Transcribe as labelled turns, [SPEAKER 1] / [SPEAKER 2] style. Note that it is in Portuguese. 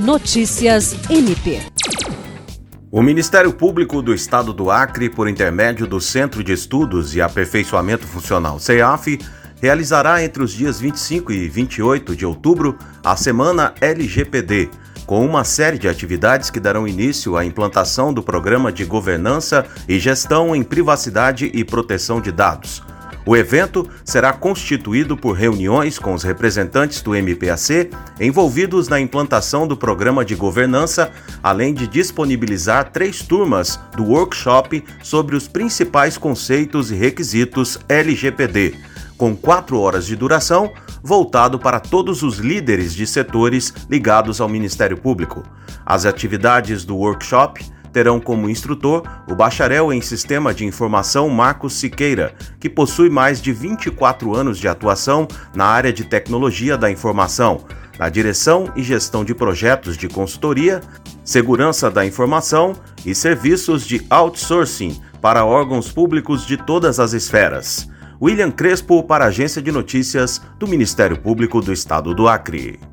[SPEAKER 1] Notícias MP.
[SPEAKER 2] O Ministério Público do Estado do Acre, por intermédio do Centro de Estudos e Aperfeiçoamento Funcional CEAF, realizará entre os dias 25 e 28 de outubro a Semana LGPD, com uma série de atividades que darão início à implantação do Programa de Governança e Gestão em Privacidade e Proteção de Dados o evento será constituído por reuniões com os representantes do MPAC envolvidos na implantação do programa de governança, além de disponibilizar três turmas do workshop sobre os principais conceitos e requisitos LGPD, com quatro horas de duração, voltado para todos os líderes de setores ligados ao Ministério Público. As atividades do workshop terão como instrutor o bacharel em Sistema de Informação Marcos Siqueira, que possui mais de 24 anos de atuação na área de tecnologia da informação, na direção e gestão de projetos de consultoria, segurança da informação e serviços de outsourcing para órgãos públicos de todas as esferas. William Crespo para a Agência de Notícias do Ministério Público do Estado do Acre.